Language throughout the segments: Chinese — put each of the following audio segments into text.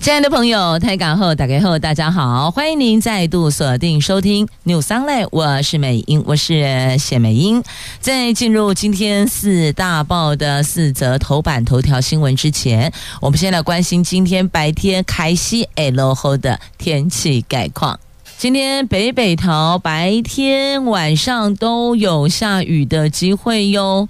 亲爱的朋友，台港后打开后，大家好，欢迎您再度锁定收听 New sun 我是美英，我是谢美英。在进入今天四大报的四则头版头条新闻之前，我们先来关心今天白天开西 L 后的天气概况。今天北北桃白天晚上都有下雨的机会哟。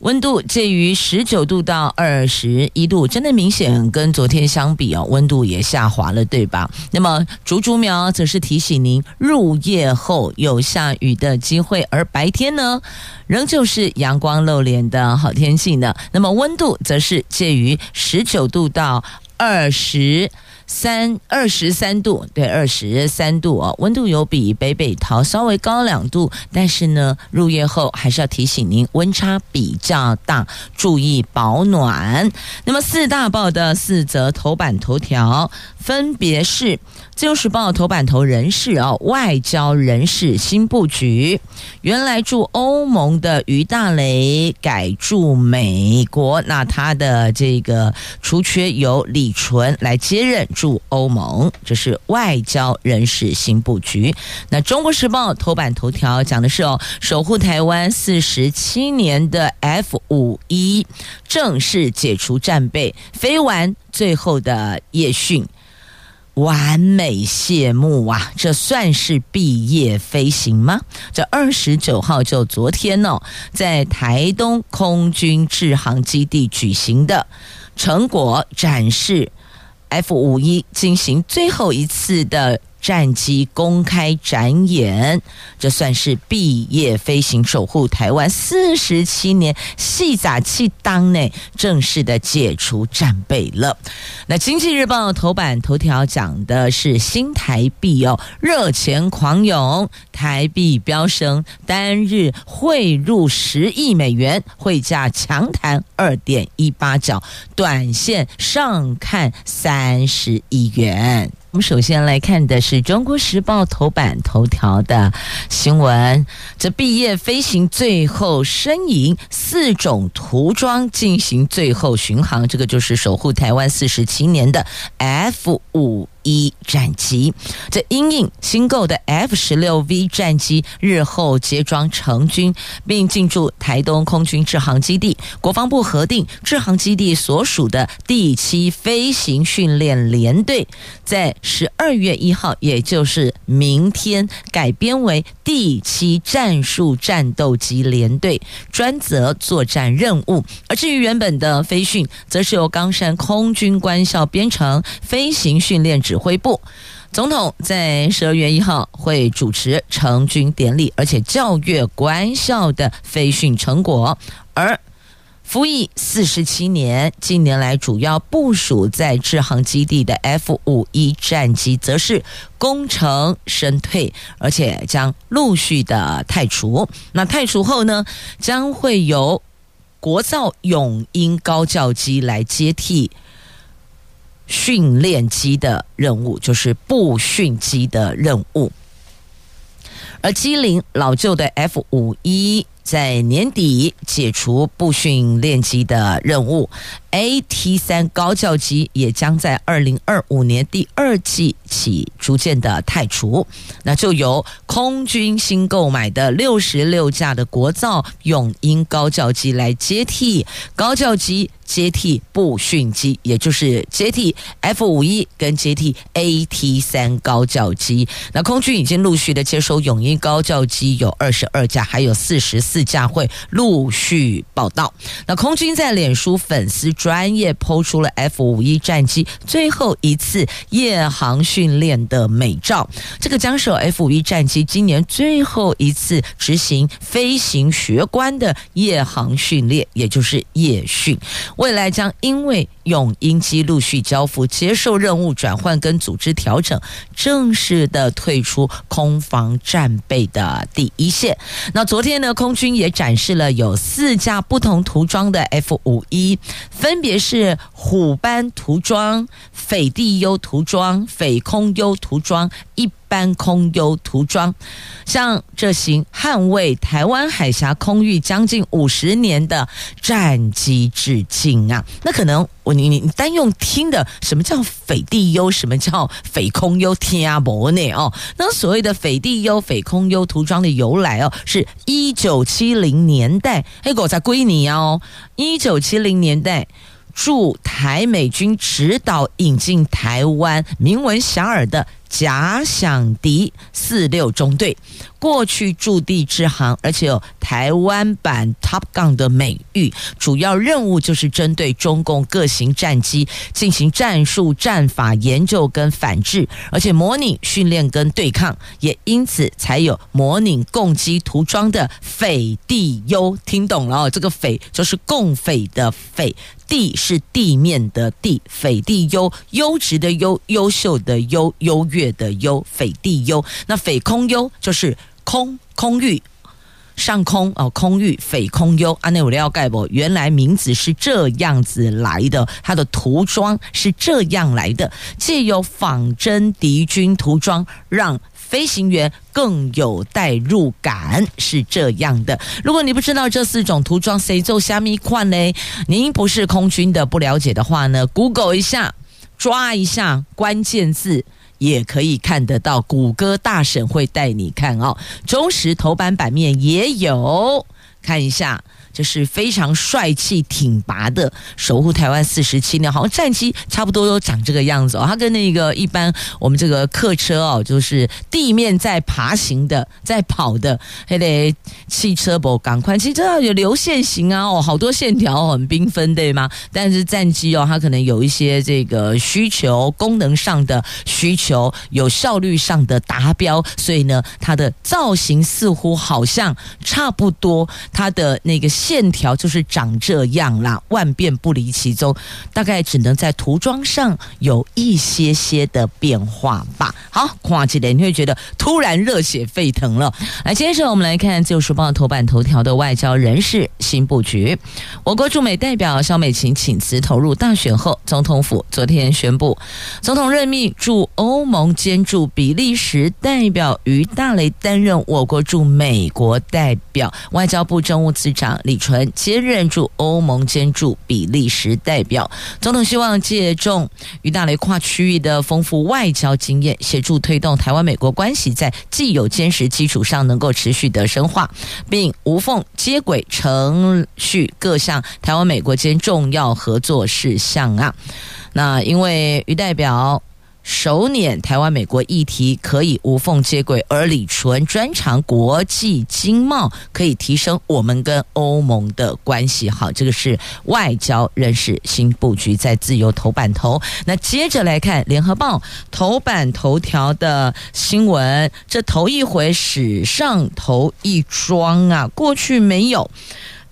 温度介于十九度到二十一度，真的明显跟昨天相比哦，温度也下滑了，对吧？那么竹竹苗则是提醒您，入夜后有下雨的机会，而白天呢，仍旧是阳光露脸的好天气呢。那么温度则是介于十九度到二十。三二十三度，对，二十三度哦，温度有比北北桃稍微高两度，但是呢，入夜后还是要提醒您温差比较大，注意保暖。那么四大报的四则头版头条分别是。自由时报头版头人士啊，外交人士新布局，原来驻欧盟的于大雷改驻美国，那他的这个除缺由李纯来接任驻欧盟，这是外交人士新布局。那中国时报头版头条讲的是哦，守护台湾四十七年的 F 五一正式解除战备，飞完最后的夜训。完美谢幕啊！这算是毕业飞行吗？这二十九号就昨天哦，在台东空军制航基地举行的成果展示，F 五一进行最后一次的。战机公开展演，这算是毕业飞行，守护台湾四十七年，细杂气当内正式的解除战备了。那经济日报头版头条讲的是新台币哦，热钱狂涌，台币飙升，单日汇入十亿美元，汇价强弹二点一八角，短线上看三十亿元。我们首先来看的是《中国时报》头版头条的新闻：这毕业飞行最后身影，四种涂装进行最后巡航，这个就是守护台湾四十七年的 F 五。一战机，这因应新购的 F 十六 V 战机日后接装成军，并进驻台东空军制航基地。国防部核定，制航基地所属的第七飞行训练联队，在十二月一号，也就是明天，改编为第七战术战斗机联队，专责作战任务。而至于原本的飞训，则是由冈山空军官校编成飞行训练。指挥部总统在十二月一号会主持成军典礼，而且校阅官校的飞训成果。而服役四十七年，近年来主要部署在制航基地的 F 五一战机，则是功成身退，而且将陆续的汰除。那汰除后呢，将会由国造永鹰高教机来接替。训练机的任务就是步训机的任务，而机龄老旧的 F 五一在年底解除步训练机的任务。AT 三高教机也将在二零二五年第二季起逐渐的汰除，那就由空军新购买的六十六架的国造永鹰高教机来接替高教机，接替步训机，也就是接替 F 五一跟接替 AT 三高教机。那空军已经陆续的接收永鹰高教机有二十二架，还有四十四架会陆续报到。那空军在脸书粉丝。专业抛出了 F 五一战机最后一次夜航训练的美照，这个将是 F 五一战机今年最后一次执行飞行学官的夜航训练，也就是夜训。未来将因为用鹰机陆续交付、接受任务转换跟组织调整，正式的退出空防战备的第一线。那昨天呢，空军也展示了有四架不同涂装的 F 五一，分别是虎斑涂装、斐地优涂装、斐空优涂装一。般空优涂装，向这型捍卫台湾海峡空域将近五十年的战机致敬啊！那可能我你你单用听的，什么叫斐地优，什么叫斐空优，天啊不呢哦？那所谓的斐地优、斐空优涂装的由来哦，是一九七零年代，哎，我在归你哦，一九七零年代。驻台美军指导引进台湾，名闻遐迩的假想敌四六中队，过去驻地支航，而且有台湾版 Top Gun 的美誉。主要任务就是针对中共各型战机进行战术战法研究跟反制，而且模拟训练跟对抗，也因此才有模拟共机涂装的斐地优。听懂了哦，这个斐就是共匪的匪。地是地面的地，斐地优，优质的优，优秀的优，优越月的优，斐地优。那斐空优就是空空域，上空哦，空域斐空优。安内我要盖博，原来名字是这样子来的，它的涂装是这样来的，借由仿真敌军涂装，让。飞行员更有代入感，是这样的。如果你不知道这四种涂装谁做虾米款呢？您不是空军的，不了解的话呢，Google 一下，抓一下关键字，也可以看得到。谷歌大神会带你看哦。中时头版版面也有，看一下。就是非常帅气挺拔的守护台湾四十七年，好像战机差不多都长这个样子哦。它跟那个一般我们这个客车哦，就是地面在爬行的，在跑的，还得汽车不赶快，其实这有流线型啊，哦，好多线条很缤纷，对吗？但是战机哦，它可能有一些这个需求，功能上的需求，有效率上的达标，所以呢，它的造型似乎好像差不多，它的那个。线条就是长这样啦，万变不离其宗，大概只能在涂装上有一些些的变化吧。好，跨起来你会觉得突然热血沸腾了。来，接着我们来看《自由时报》头版头条的外交人事新布局。我国驻美代表萧美琴请辞投入大选后，总统府昨天宣布，总统任命驻欧盟兼驻比利时代表于大雷担任我国驻美国代表，外交部政务次长。李纯接任驻欧盟兼驻比利时代表，总统希望借重于大雷跨区域的丰富外交经验，协助推动台湾美国关系在既有坚实基础上能够持续的深化，并无缝接轨程序各项台湾美国间重要合作事项啊。那因为于代表。首拈台湾美国议题可以无缝接轨，而李纯专长国际经贸，可以提升我们跟欧盟的关系。好，这个是外交人士新布局，在自由头版头。那接着来看联合报头版头条的新闻，这头一回史上头一桩啊，过去没有。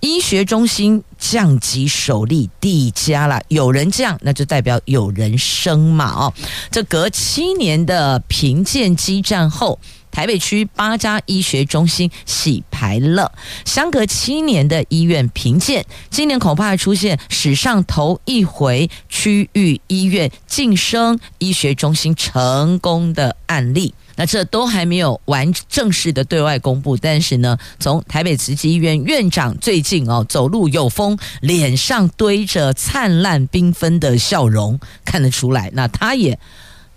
医学中心降级首例递加了，有人降，那就代表有人升嘛哦。这隔七年的评鉴激战后，台北区八家医学中心洗牌了。相隔七年的医院评鉴，今年恐怕出现史上头一回区域医院晋升医学中心成功的案例。那这都还没有完正式的对外公布，但是呢，从台北慈济医院院长最近哦走路有风，脸上堆着灿烂缤纷的笑容，看得出来。那他也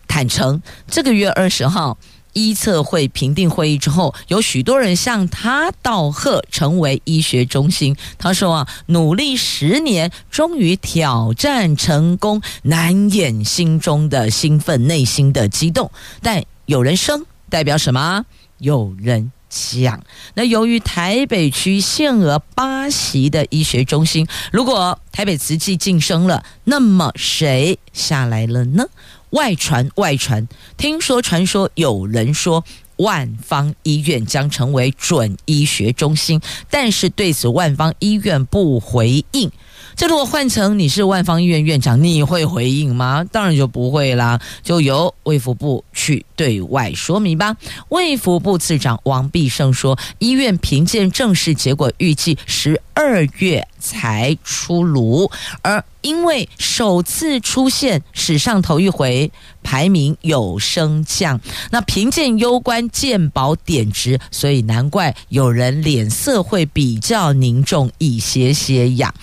坦诚，这个月二十号医策会评定会议之后，有许多人向他道贺，成为医学中心。他说啊，努力十年，终于挑战成功，难掩心中的兴奋，内心的激动，但。有人升代表什么？有人降。那由于台北区限额八席的医学中心，如果台北慈济晋升了，那么谁下来了呢？外传外传，听说传说有人说万方医院将成为准医学中心，但是对此万方医院不回应。这如果换成你是万方医院院长，你会回应吗？当然就不会啦，就由卫福部去对外说明吧。卫福部次长王必胜说，医院评鉴正式结果预计十二月才出炉，而因为首次出现史上头一回排名有升降，那评鉴攸关鉴保点值，所以难怪有人脸色会比较凝重一些些呀。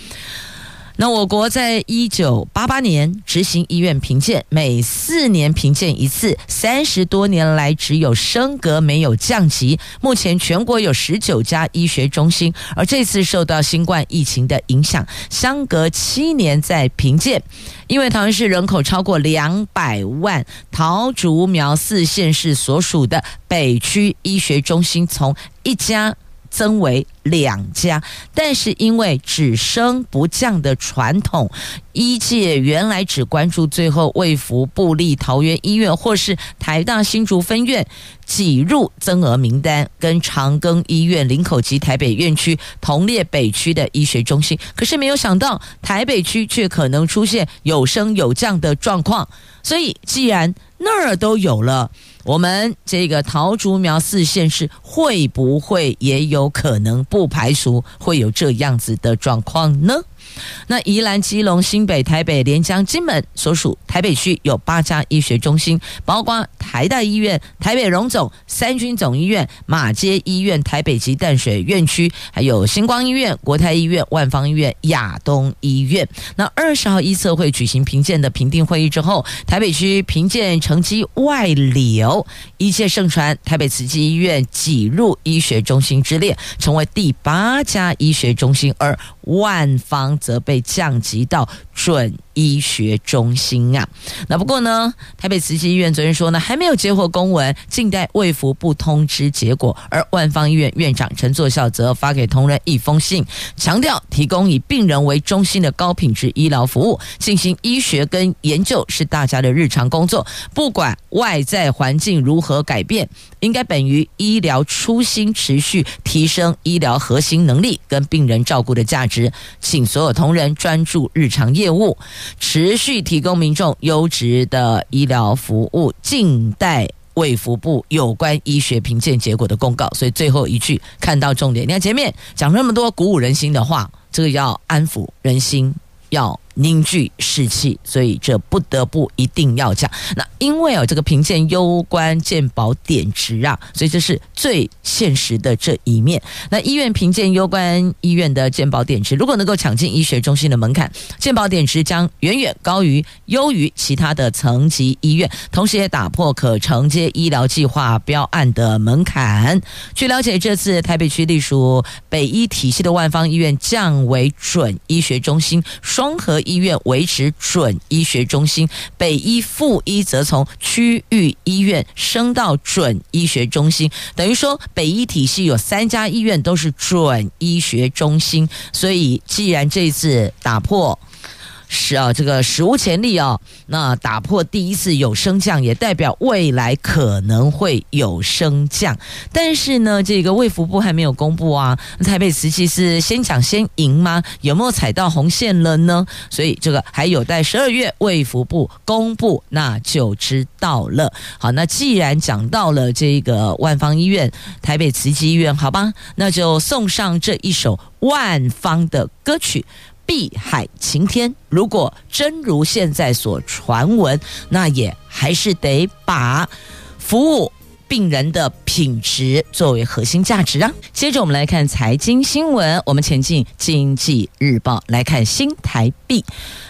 那我国在一九八八年执行医院评鉴，每四年评鉴一次，三十多年来只有升格没有降级。目前全国有十九家医学中心，而这次受到新冠疫情的影响，相隔七年再评鉴。因为桃园市人口超过两百万，桃竹苗四县市所属的北区医学中心从一家。增为两家，但是因为只升不降的传统，医界原来只关注最后卫福部立桃园医院或是台大新竹分院挤入增额名单，跟长庚医院林口及台北院区同列北区的医学中心，可是没有想到台北区却可能出现有升有降的状况，所以既然那儿都有了。我们这个桃竹苗四县市会不会也有可能不排除会有这样子的状况呢？那宜兰、基隆、新北、台北、连江、金门所属台北区有八家医学中心，包括台大医院、台北荣总、三军总医院、马偕医院、台北及淡水院区，还有星光医院、国泰医院、万方医院、亚东医院。那二十号医策会举行评鉴的评定会议之后，台北区评鉴成绩外流，一切盛传台北慈济医院挤入医学中心之列，成为第八家医学中心，而万方则被降级到准医学中心啊。那不过呢，台北慈济医院昨天说呢，还没有接获公文，静待卫福部通知结果。而万芳医院院长陈作孝则发给同仁一封信，强调提供以病人为中心的高品质医疗服务，进行医学跟研究是大家的日常工作，不管外在环境如何改变，应该本于医疗初心，持续提升医疗核心能力跟病人照顾的价值。请所有同仁专注日常业务，持续提供民众优质的医疗服务，静待卫福部有关医学评鉴结果的公告。所以最后一句看到重点，你看前面讲那么多鼓舞人心的话，这个要安抚人心，要。凝聚士气，所以这不得不一定要讲。那因为啊，这个评鉴攸关健保点值啊，所以这是最现实的这一面。那医院评鉴攸关医院的健保点值，如果能够抢进医学中心的门槛，健保点值将远远高于优于其他的层级医院，同时也打破可承接医疗计划标案的门槛。据了解，这次台北区隶属北医体系的万方医院降为准医学中心，双核。医院维持准医学中心，北医附医则从区域医院升到准医学中心，等于说北医体系有三家医院都是准医学中心，所以既然这次打破。是啊，这个史无前例啊！那打破第一次有升降，也代表未来可能会有升降。但是呢，这个卫福部还没有公布啊。台北慈济是先讲先赢吗？有没有踩到红线了呢？所以这个还有待十二月卫福部公布，那就知道了。好，那既然讲到了这个万方医院、台北慈济医院，好吧，那就送上这一首万方的歌曲。碧海晴天，如果真如现在所传闻，那也还是得把服务病人的品质作为核心价值啊。接着我们来看财经新闻，我们前进经济日报来看新台币，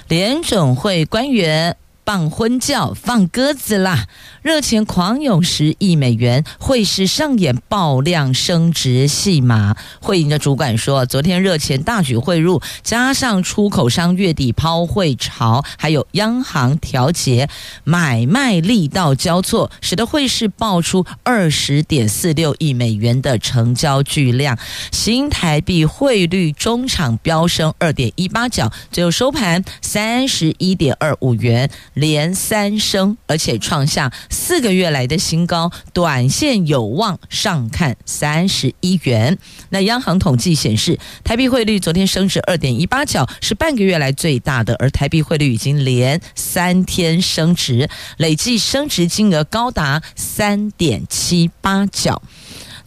联准会官员。放婚教，放鸽子啦！热钱狂涌十亿美元，汇市上演爆量升值戏码。汇银的主管说，昨天热钱大举汇入，加上出口商月底抛汇潮，还有央行调节买卖力道交错，使得汇市爆出二十点四六亿美元的成交巨量。新台币汇率中场飙升二点一八角，最后收盘三十一点二五元。连三升，而且创下四个月来的新高，短线有望上看三十一元。那央行统计显示，台币汇率昨天升值二点一八角，是半个月来最大的，而台币汇率已经连三天升值，累计升值金额高达三点七八角。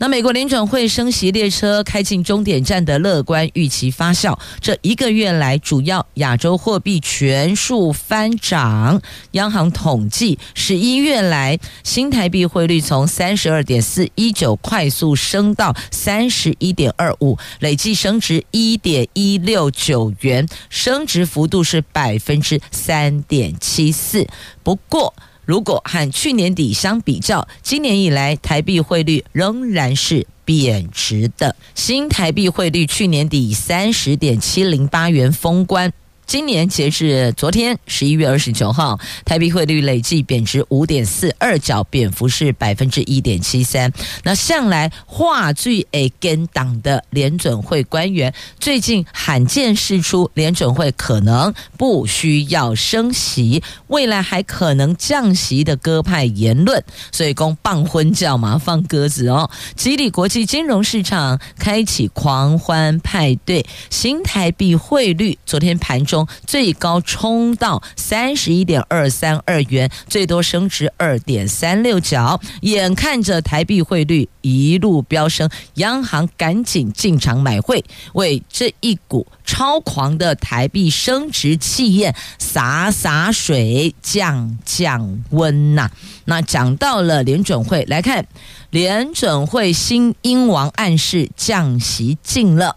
那美国联准会升息列车开进终点站的乐观预期发酵，这一个月来主要亚洲货币全数翻涨。央行统计，十一月来新台币汇率从三十二点四一九快速升到三十一点二五，累计升值一点一六九元，升值幅度是百分之三点七四。不过，如果和去年底相比较，今年以来台币汇率仍然是贬值的。新台币汇率去年底三十点七零八元封关。今年截至昨天十一月二十九号，台币汇率累计贬值五点四二角，贬幅是百分之一点七三。那向来话最会跟党的联准会官员，最近罕见释出联准会可能不需要升息，未来还可能降息的鸽派言论，所以公放婚叫嘛，放鸽子哦，激励国际金融市场开启狂欢派对。新台币汇率昨天盘中。最高冲到三十一点二三二元，最多升值二点三六角。眼看着台币汇率一路飙升，央行赶紧进场买汇，为这一股超狂的台币升值气焰洒洒水、降降温呐、那讲到了联准会，来看联准会新英王暗示降息近了。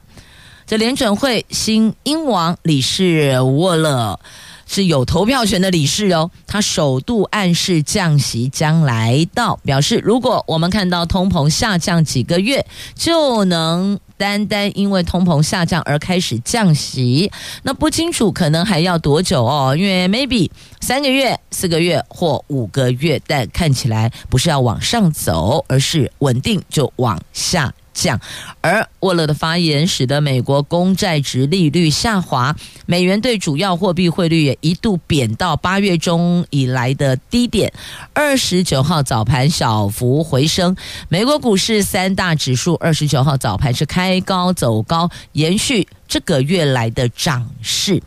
这联准会新英王理事沃勒是有投票权的理事哦，他首度暗示降息将来到，表示如果我们看到通膨下降几个月，就能单单因为通膨下降而开始降息。那不清楚可能还要多久哦，因为 maybe 三个月、四个月或五个月，但看起来不是要往上走，而是稳定就往下。降，而沃勒的发言使得美国公债殖利率下滑，美元对主要货币汇率也一度贬到八月中以来的低点。二十九号早盘小幅回升，美国股市三大指数二十九号早盘是开高走高，延续这个月来的涨势。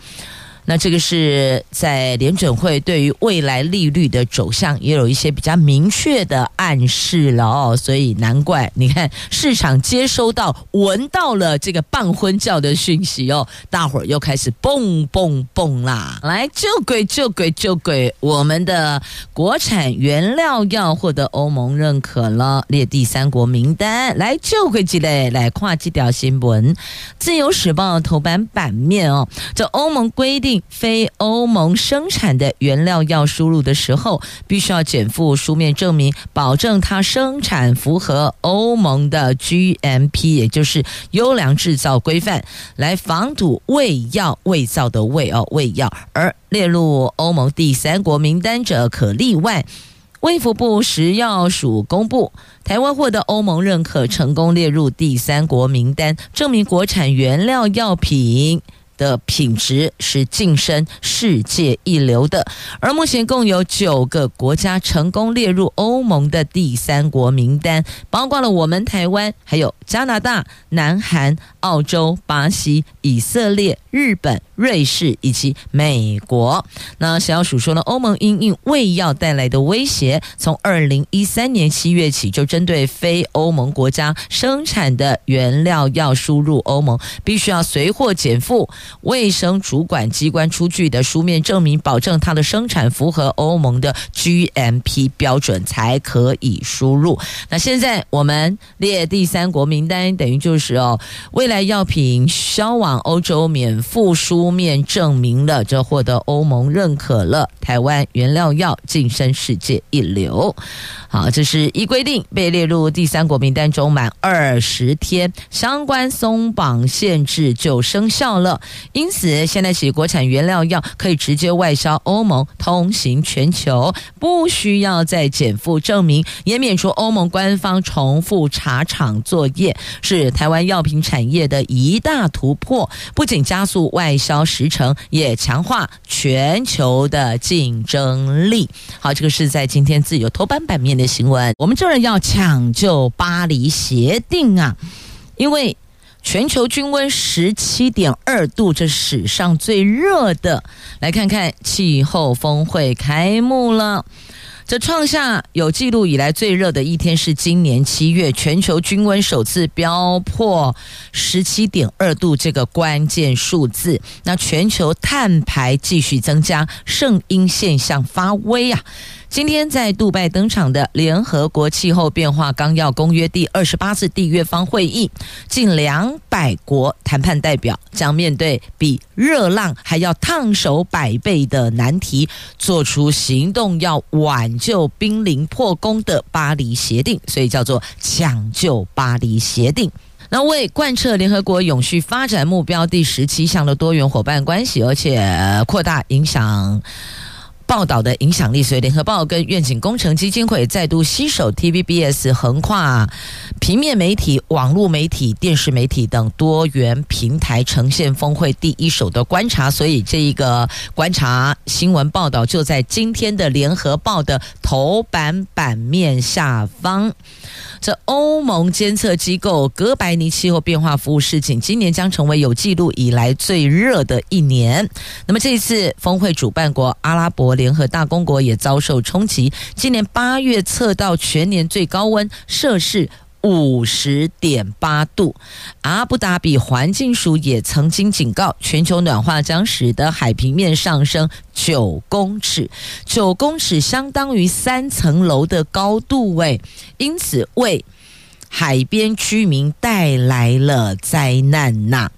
那这个是在联准会对于未来利率的走向也有一些比较明确的暗示了哦，所以难怪你看市场接收到闻到了这个半婚教的讯息哦，大伙儿又开始蹦蹦蹦啦！来就轨就轨就轨，我们的国产原料药获得欧盟认可了，列第三国名单。来就轨几类来跨几条新闻，自由时报头版版面哦，这欧盟规定。非欧盟生产的原料药输入的时候，必须要减负书面证明，保证它生产符合欧盟的 GMP，也就是优良制造规范，来防堵伪药伪造的伪哦伪药。而列入欧盟第三国名单者可例外。卫福部食药署公布，台湾获得欧盟认可，成功列入第三国名单，证明国产原料药品。的品质是晋升世界一流的，而目前共有九个国家成功列入欧盟的第三国名单，包括了我们台湾，还有加拿大、南韩、澳洲、巴西、以色列、日本、瑞士以及美国。那食药署说呢，欧盟因应胃药带来的威胁，从二零一三年七月起，就针对非欧盟国家生产的原料药输入欧盟，必须要随货减负。卫生主管机关出具的书面证明，保证它的生产符合欧盟的 GMP 标准，才可以输入。那现在我们列第三国名单，等于就是哦，未来药品销往欧洲免付输书面证明了，这获得欧盟认可了。台湾原料药晋升世界一流。好，这是一规定被列入第三国名单中满二十天，相关松绑限制就生效了。因此，现在起国产原料药可以直接外销欧盟，通行全球，不需要再减负证明，也免除欧盟官方重复查厂作业，是台湾药品产业的一大突破。不仅加速外销时程，也强化全球的竞争力。好，这个是在今天自由头版版面的新闻。我们这儿要抢救巴黎协定啊，因为全球均温十七点二度，这史上最热的。来看看气候峰会开幕了。这创下有记录以来最热的一天是今年七月，全球均温首次飙破十七点二度这个关键数字。那全球碳排继续增加，圣婴现象发威啊！今天在杜拜登场的联合国气候变化纲要公约第二十八次缔约方会议，近两百国谈判代表将面对比热浪还要烫手百倍的难题，做出行动，要挽救濒临破功的巴黎协定，所以叫做抢救巴黎协定。那为贯彻联合国永续发展目标第十七项的多元伙伴关系，而且扩大影响。报道的影响力，所以联合报跟愿景工程基金会再度携手 TVBS 横跨平面媒体、网络媒体、电视媒体等多元平台呈现峰会第一手的观察。所以这一个观察新闻报道就在今天的联合报的头版版面下方。这欧盟监测机构哥白尼气候变化服务示警，今年将成为有记录以来最热的一年。那么这一次峰会主办国阿拉伯联合大公国也遭受冲击，今年八月测到全年最高温摄氏五十点八度。阿布达比环境署也曾经警告，全球暖化将使得海平面上升九公尺，九公尺相当于三层楼的高度，诶，因此为海边居民带来了灾难呐。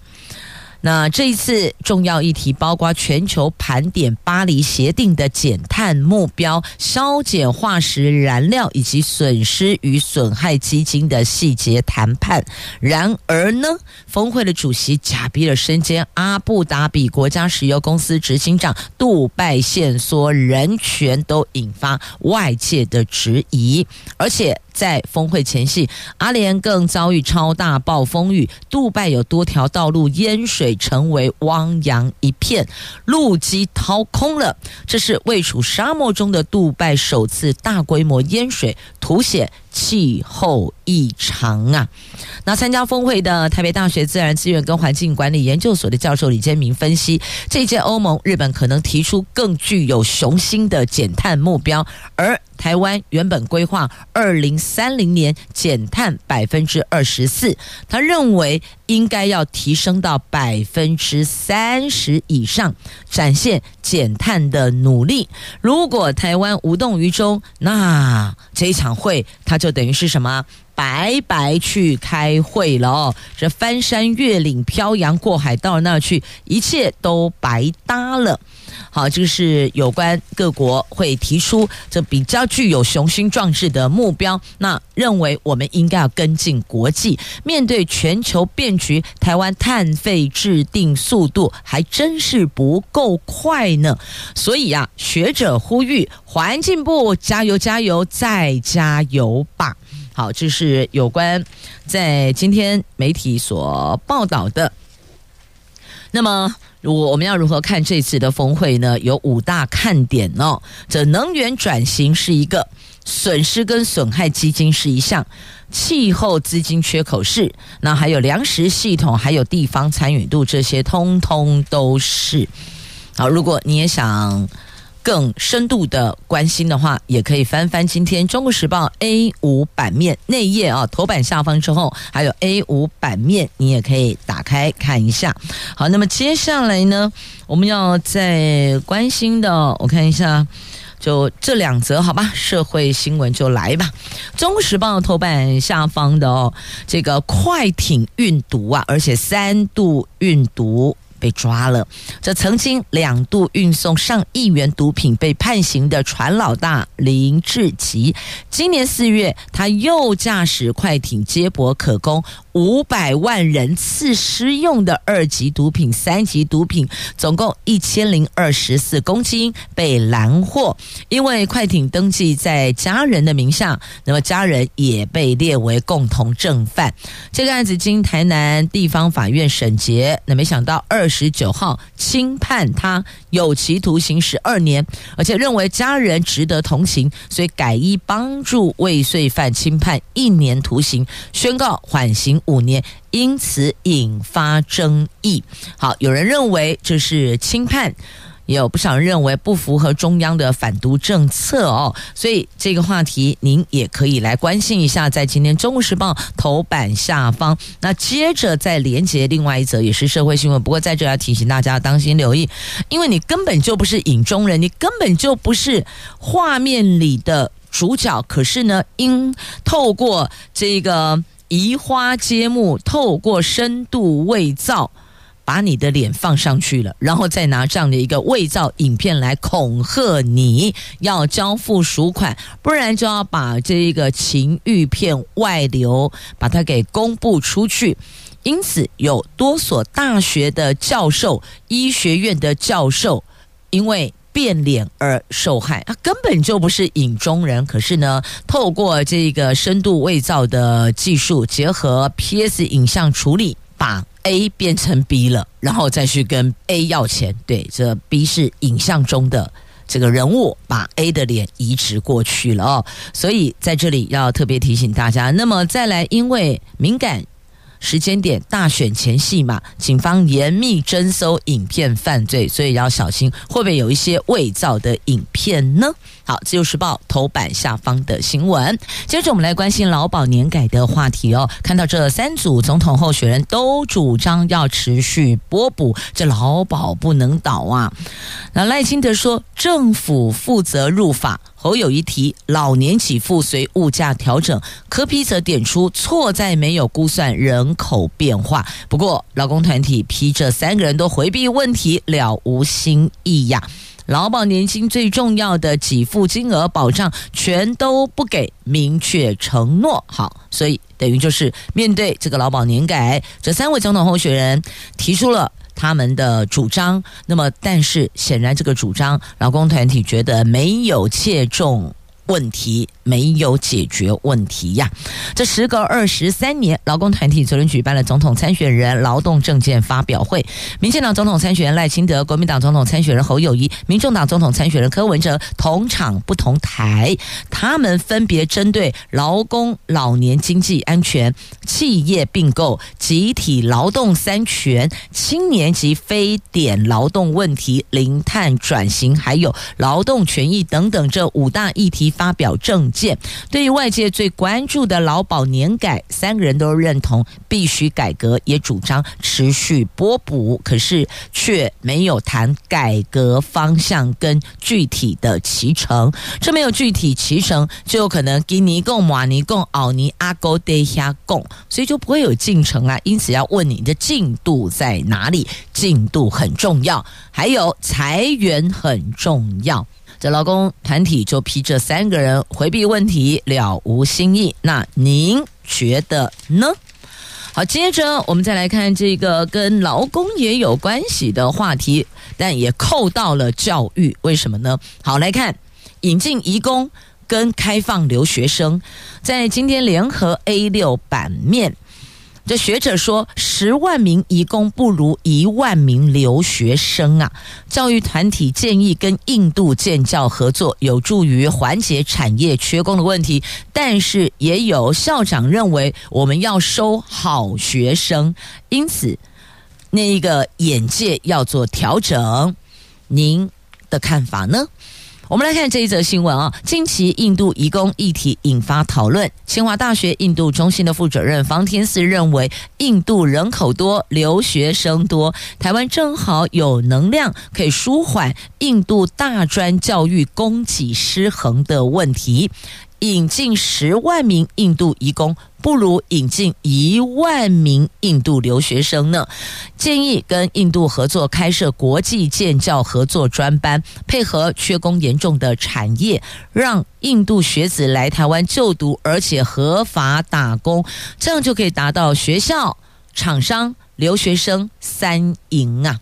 那这一次重要议题包括全球盘点巴黎协定的减碳目标、削减化石燃料以及损失与损害基金的细节谈判。然而呢，峰会的主席贾比尔身兼阿布达比国家石油公司执行长，杜拜限缩人权都引发外界的质疑，而且。在峰会前夕，阿联更遭遇超大暴风雨，杜拜有多条道路淹水，成为汪洋一片，路基掏空了。这是位处沙漠中的杜拜首次大规模淹水，凸显气候异常啊！那参加峰会的台北大学自然资源跟环境管理研究所的教授李坚明分析，这届欧盟、日本可能提出更具有雄心的减碳目标，而台湾原本规划二零三零年减碳百分之二十四，他认为应该要提升到百分之三十以上，展现减碳的努力。如果台湾无动于衷，那这一场会他就等于是什么？白白去开会了哦，这翻山越岭、漂洋过海到那去，一切都白搭了。好，这个是有关各国会提出这比较具有雄心壮志的目标。那认为我们应该要跟进国际，面对全球变局，台湾碳费制定速度还真是不够快呢。所以啊，学者呼吁环境部加油加油再加油吧。好，这是有关在今天媒体所报道的。那么，我我们要如何看这次的峰会呢？有五大看点哦。这能源转型是一个，损失跟损害基金是一项，气候资金缺口是，那还有粮食系统，还有地方参与度，这些通通都是。好，如果你也想。更深度的关心的话，也可以翻翻今天《中国时报》A 五版面内页啊，头版下方之后还有 A 五版面，你也可以打开看一下。好，那么接下来呢，我们要再关心的，我看一下，就这两则好吧，社会新闻就来吧。《中国时报》头版下方的哦，这个快艇运毒啊，而且三度运毒。被抓了。这曾经两度运送上亿元毒品被判刑的船老大林志奇，今年四月他又驾驶快艇接驳可供五百万人次施用的二级毒品、三级毒品，总共一千零二十四公斤被拦获。因为快艇登记在家人的名下，那么家人也被列为共同正犯。这个案子经台南地方法院审结，那没想到二。十九号轻判他有期徒刑十二年，而且认为家人值得同情，所以改依帮助未遂犯轻判一年徒刑，宣告缓刑五年，因此引发争议。好，有人认为这是轻判。也有不少人认为不符合中央的反毒政策哦，所以这个话题您也可以来关心一下，在今天《中国时报》头版下方。那接着再连接另外一则也是社会新闻，不过在这要提醒大家当心留意，因为你根本就不是影中人，你根本就不是画面里的主角，可是呢，因透过这个移花接木，透过深度伪造。把你的脸放上去了，然后再拿这样的一个伪造影片来恐吓你，要交付赎款，不然就要把这一个情欲片外流，把它给公布出去。因此，有多所大学的教授、医学院的教授，因为变脸而受害。他根本就不是影中人，可是呢，透过这个深度伪造的技术，结合 PS 影像处理，把 A 变成 B 了，然后再去跟 A 要钱。对，这 B 是影像中的这个人物，把 A 的脸移植过去了哦。所以在这里要特别提醒大家。那么再来，因为敏感时间点，大选前戏嘛，警方严密侦搜影片犯罪，所以要小心会不会有一些伪造的影片呢？好，自由时报头版下方的新闻。接着我们来关心劳保年改的话题哦。看到这三组总统候选人都主张要持续拨补，这劳保不能倒啊。那赖清德说政府负责入法，侯友宜提老年给付随物价调整，柯 P 则点出错在没有估算人口变化。不过劳工团体批这三个人都回避问题，了无新意呀。劳保年金最重要的给付金额保障全都不给明确承诺，好，所以等于就是面对这个劳保年改，这三位总统候选人提出了他们的主张，那么但是显然这个主张劳工团体觉得没有切中问题。没有解决问题呀！这时隔二十三年，劳工团体昨天举办了总统参选人劳动政见发表会。民进党总统参选人赖清德、国民党总统参选人侯友谊、民众党总统参选人柯文哲同场不同台，他们分别针对劳工、老年经济安全、企业并购、集体劳动三权、青年及非典劳动问题、零碳转型，还有劳动权益等等这五大议题发表政见。对于外界最关注的劳保年改，三个人都认同必须改革，也主张持续拨补，可是却没有谈改革方向跟具体的骑程。这没有具体骑程，就有可能给你共、马尼共、奥尼阿勾得下共，所以就不会有进程啊。因此要问你的进度在哪里？进度很重要，还有裁员很重要。这劳工团体就批这三个人回避问题，了无新意。那您觉得呢？好，接着我们再来看这个跟劳工也有关系的话题，但也扣到了教育，为什么呢？好，来看引进移工跟开放留学生，在今天联合 A 六版面。这学者说，十万名移工不如一万名留学生啊！教育团体建议跟印度建教合作，有助于缓解产业缺工的问题。但是也有校长认为，我们要收好学生，因此那一个眼界要做调整。您的看法呢？我们来看这一则新闻啊，近期印度移工议题引发讨论。清华大学印度中心的副主任方天赐认为，印度人口多，留学生多，台湾正好有能量可以舒缓印度大专教育供给失衡的问题。引进十万名印度移工，不如引进一万名印度留学生呢。建议跟印度合作开设国际建教合作专班，配合缺工严重的产业，让印度学子来台湾就读，而且合法打工，这样就可以达到学校、厂商、留学生三赢啊。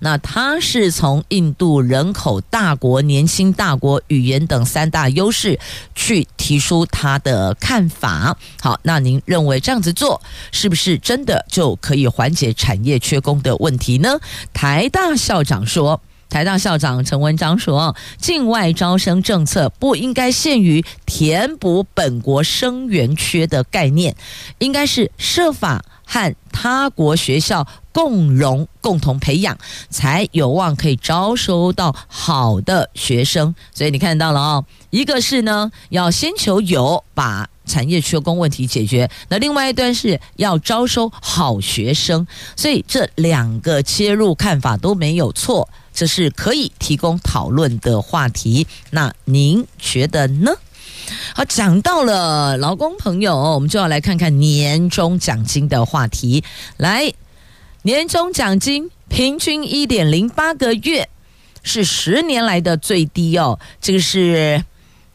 那他是从印度人口大国、年轻大国、语言等三大优势去提出他的看法。好，那您认为这样子做是不是真的就可以缓解产业缺工的问题呢？台大校长说。台大校长陈文章说：“境外招生政策不应该限于填补本国生源缺的概念，应该是设法和他国学校共融、共同培养，才有望可以招收到好的学生。所以你看到了哦，一个是呢，要先求有，把产业缺工问题解决；那另外一端是要招收好学生。所以这两个切入看法都没有错。”这是可以提供讨论的话题，那您觉得呢？好，讲到了劳工朋友，我们就要来看看年终奖金的话题。来，年终奖金平均一点零八个月，是十年来的最低哦。这个是。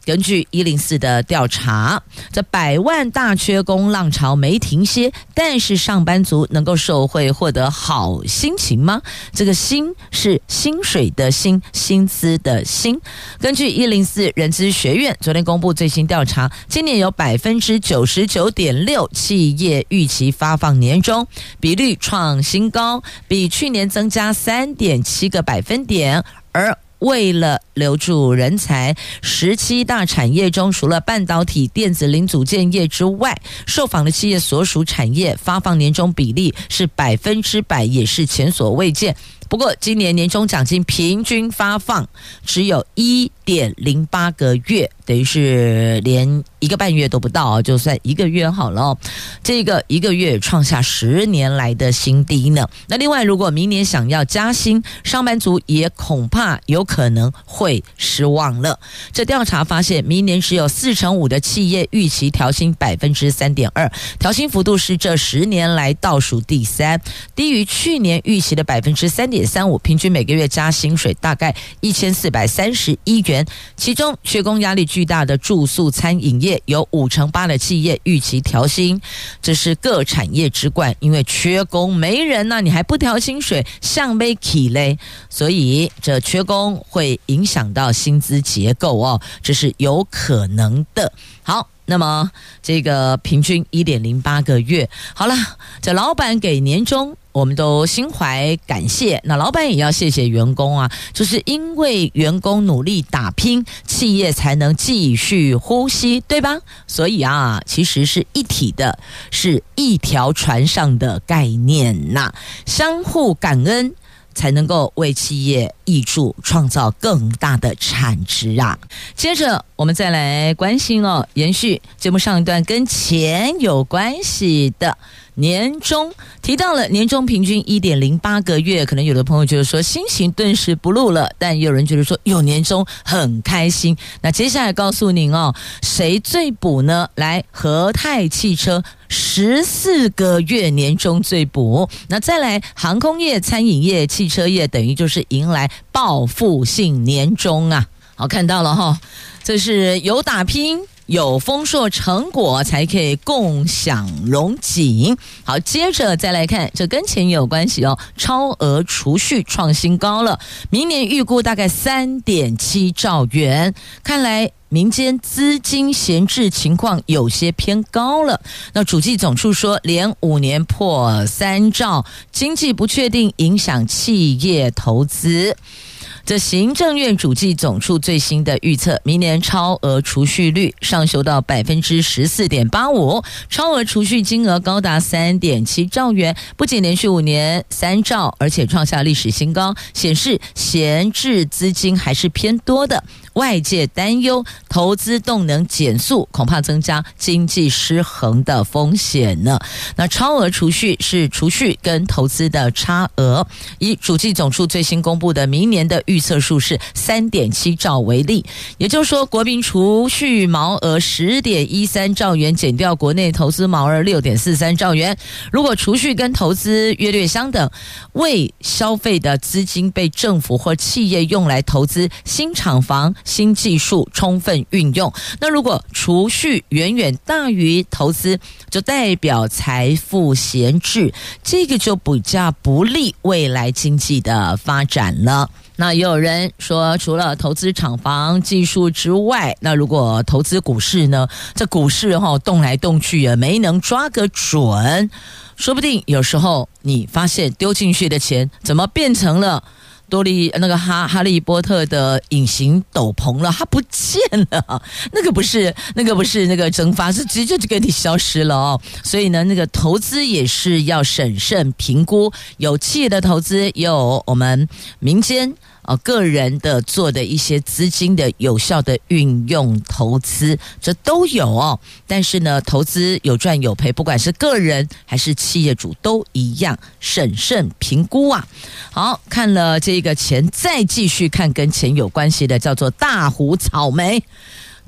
根据一零四的调查，这百万大缺工浪潮没停歇，但是上班族能够受惠获得好心情吗？这个“薪”是薪水的“薪”，薪资的“薪”。根据一零四人资学院昨天公布最新调查，今年有百分之九十九点六企业预期发放年终，比率创新高，比去年增加三点七个百分点，而。为了留住人才，十七大产业中，除了半导体、电子零组件业之外，受访的企业所属产业发放年终比例是百分之百，也是前所未见。不过，今年年终奖金平均发放只有一点零八个月，等于是连一个半月都不到，就算一个月好了哦。这个一个月创下十年来的新低呢。那另外，如果明年想要加薪，上班族也恐怕有可能会失望了。这调查发现，明年只有四成五的企业预期调薪百分之三点二，调薪幅度是这十年来倒数第三，低于去年预期的百分之三点。三五，平均每个月加薪水大概一千四百三十一元。其中缺工压力巨大的住宿餐饮业有五成八的企业预期调薪，这是各产业之冠。因为缺工没人呢、你还不调薪水，像没起嘞。所以这缺工会影响到薪资结构哦，这是有可能的。好。那么这个平均一点零八个月，好了，这老板给年终，我们都心怀感谢。那老板也要谢谢员工啊，就是因为员工努力打拼，企业才能继续呼吸，对吧？所以啊，其实是一体的，是一条船上的概念呐、相互感恩。才能够为企业益助，创造更大的产值啊！接着我们再来关心哦，延续节目上一段跟钱有关系的。年终提到了年终平均一点零八个月，可能有的朋友就是说心情顿时不露了，但也有人觉得说有年终很开心。那接下来告诉您哦，谁最补呢？来，和泰汽车十四个月年终最补。那再来，航空业、餐饮业、汽车业，等于就是迎来报复性年终啊！好，看到了哈，这是有打拼。有丰硕成果才可以共享荣景。好，接着再来看，这跟钱有关系哦。超额储蓄创新高了，明年预估大概三点七兆元。看来民间资金闲置情况有些偏高了。那主计总处说，连五年破三兆，经济不确定影响企业投资。这行政院主计总处最新的预测，明年超额储蓄率上修到百分之十四点八五，超额储蓄金额高达三点七兆元，不仅连续五年三兆，而且创下历史新高，显示闲置资金还是偏多的。外界担忧投资动能减速，恐怕增加经济失衡的风险呢。那超额储蓄是储蓄跟投资的差额。以主计总处最新公布的明年的预测数是三点七兆为例，也就是说，国民储蓄毛额十点一三兆元，减掉国内投资毛额六点四三兆元。如果储蓄跟投资约略相等，未消费的资金被政府或企业用来投资新厂房。新技术充分运用。那如果储蓄远远大于投资，就代表财富闲置，这个就比较不利未来经济的发展了。那也有人说，除了投资厂房技术之外，那如果投资股市呢？这股市哈动来动去也没能抓个准，说不定有时候你发现丢进去的钱怎么变成了多利那个哈哈利波特的隐形斗篷了？它不见了，那个不是那个不是那个蒸发，是直接就给你消失了哦。所以呢，那个投资也是要审慎评估，有企业的投资，也有我们民间。呃，个人的做的一些资金的有效的运用投资，这都有哦。但是呢，投资有赚有赔，不管是个人还是企业主都一样，审慎评估啊。好，看了这个钱，再继续看跟钱有关系的，叫做大湖草莓，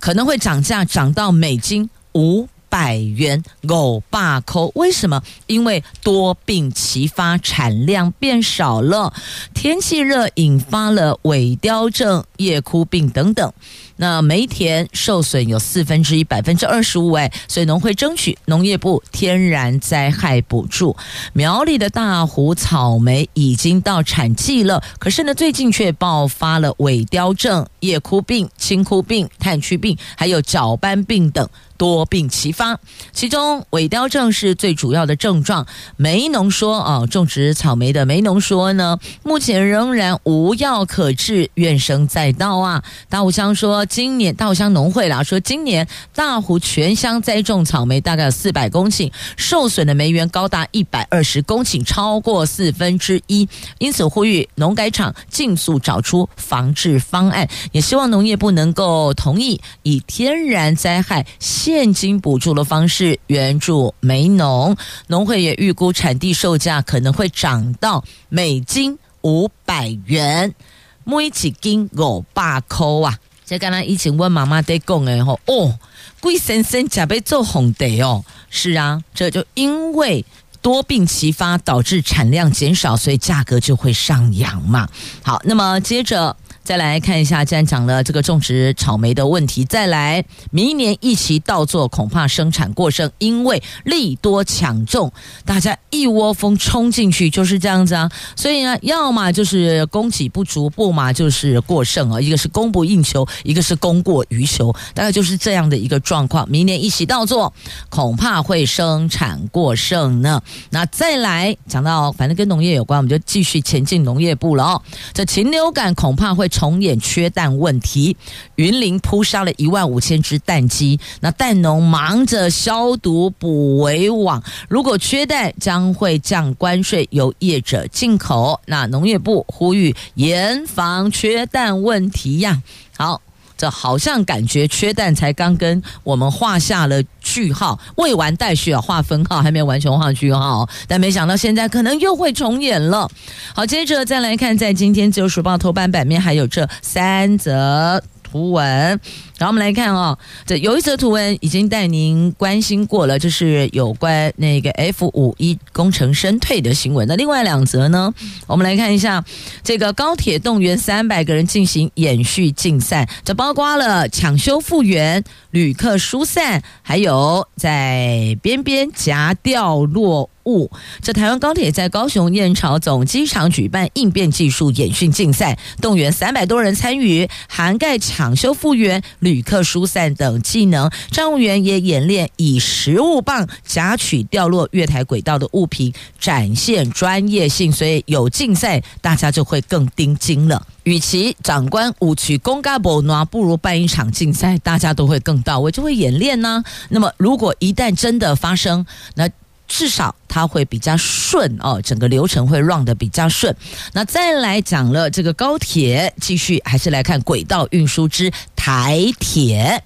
可能会涨价，涨到美金五百元五百块，为什么？因为多病齐发，产量变少了，天气热引发了萎凋症、叶枯病等等。那梅田受损有四分之一，百分之二十五哎，所以农会争取农业部天然灾害补助。苗栗的大湖草莓已经到产季了，可是呢，最近却爆发了萎凋症、叶枯病、青枯病、炭疽病，还有角斑病等。多病齐发，其中萎凋症是最主要的症状。梅农说啊，种植草莓的梅农说呢，目前仍然无药可治，怨声载道啊。大湖乡说，今年大湖乡农会啦说，今年大湖全乡栽种草莓大概有四百公顷，受损的梅园高达一百二十公顷，超过四分之一。因此呼吁农改场尽速找出防治方案，也希望农业部能够同意以天然灾害。现金补助的方式援助梅农，农会也预估产地售价可能会涨到每斤五百元，每一斤五百块啊！这刚刚以前问妈妈在讲的吼，哦，贵先生加倍做红的哦，是啊，这就因为多病齐发导致产量减少，所以价格就会上扬嘛。好，那么接着。再来看一下，既然讲了这个种植草莓的问题，再来明年一起稻作恐怕生产过剩，因为利多抢种，大家一窝蜂冲进去，就是这样子啊。所以呢，要么就是供给不足，不嘛就是过剩啊。一个是供不应求，一个是供过于求，大概就是这样的一个状况。明年一起稻作恐怕会生产过剩呢。那再来讲到，反正跟农业有关，我们就继续前进农业部了哦。这禽流感恐怕会。重演缺蛋问题，云林扑杀了一万五千只蛋鸡，那蛋农忙着消毒补围网。如果缺蛋，将会降关税，由业者进口。那农业部呼吁严防缺蛋问题呀。好。这好像感觉缺蛋才刚跟我们画下了句号，未完待续啊，画分号还没有完全画句号，但没想到现在可能又会重演了。好，接着再来看，在今天《自由时报》头版版面还有这三则图文。然后我们来看哦，这有一则图文已经带您关心过了，就是有关那个 F 五一工程生退的新闻。那另外两则呢，我们来看一下，这个高铁动员三百个人进行延续竞赛，这包括了抢修复原、旅客疏散，还有在边边夹掉落物。这台湾高铁在高雄燕巢总机场举办应变技术演训竞赛，动员三百多人参与，涵盖抢修复原。旅客疏散等技能，站务员也演练以食物棒夹取掉落月台轨道的物品，展现专业性。所以有竞赛，大家就会更盯紧了。与其长官武取公嘎博拿，不如办一场竞赛，大家都会更到位，就会演练呢。那么，如果一旦真的发生，那至少它会比较顺哦，整个流程会 run 得比较顺。那再来讲了这个高铁，继续还是来看轨道运输之台铁。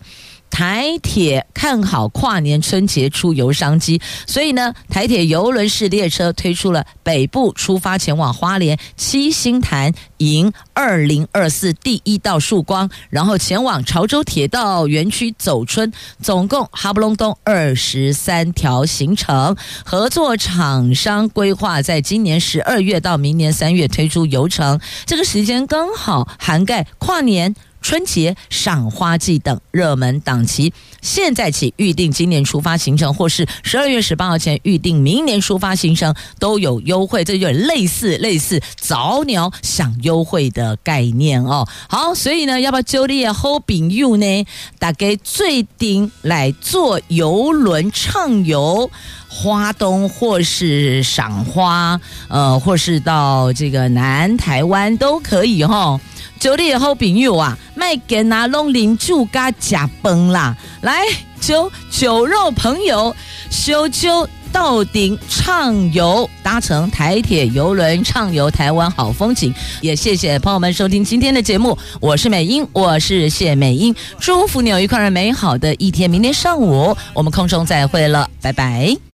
台铁看好跨年春节出游商机，所以呢，台铁邮轮式列车推出了北部出发前往花莲七星潭迎二零二四第一道曙光，然后前往潮州铁道园区走春，总共哈布隆东二十三条行程。合作厂商规划在今年十二月到明年三月推出游程，这个时间刚好涵盖跨年。春节赏花季等热门档期。现在起预定今年出发行程，或是十二月十八号前预定明年出发行程都有优惠，这就类似类似早鸟享优惠的概念哦。好，所以呢，要不要 Julia hoping you 呢？大概最顶来坐游轮畅游花东，或是赏花，呃，或是到这个南台湾都可以哈、酒里的好朋友啊，卖给拿龙林住家假崩啦！来，酒酒肉朋友，修酒到顶畅游，搭乘台铁游轮畅游台湾好风景。也谢谢朋友们收听今天的节目，我是美英，我是谢美英，祝福你有一快而美好的一天。明天上午我们空中再会了，拜拜。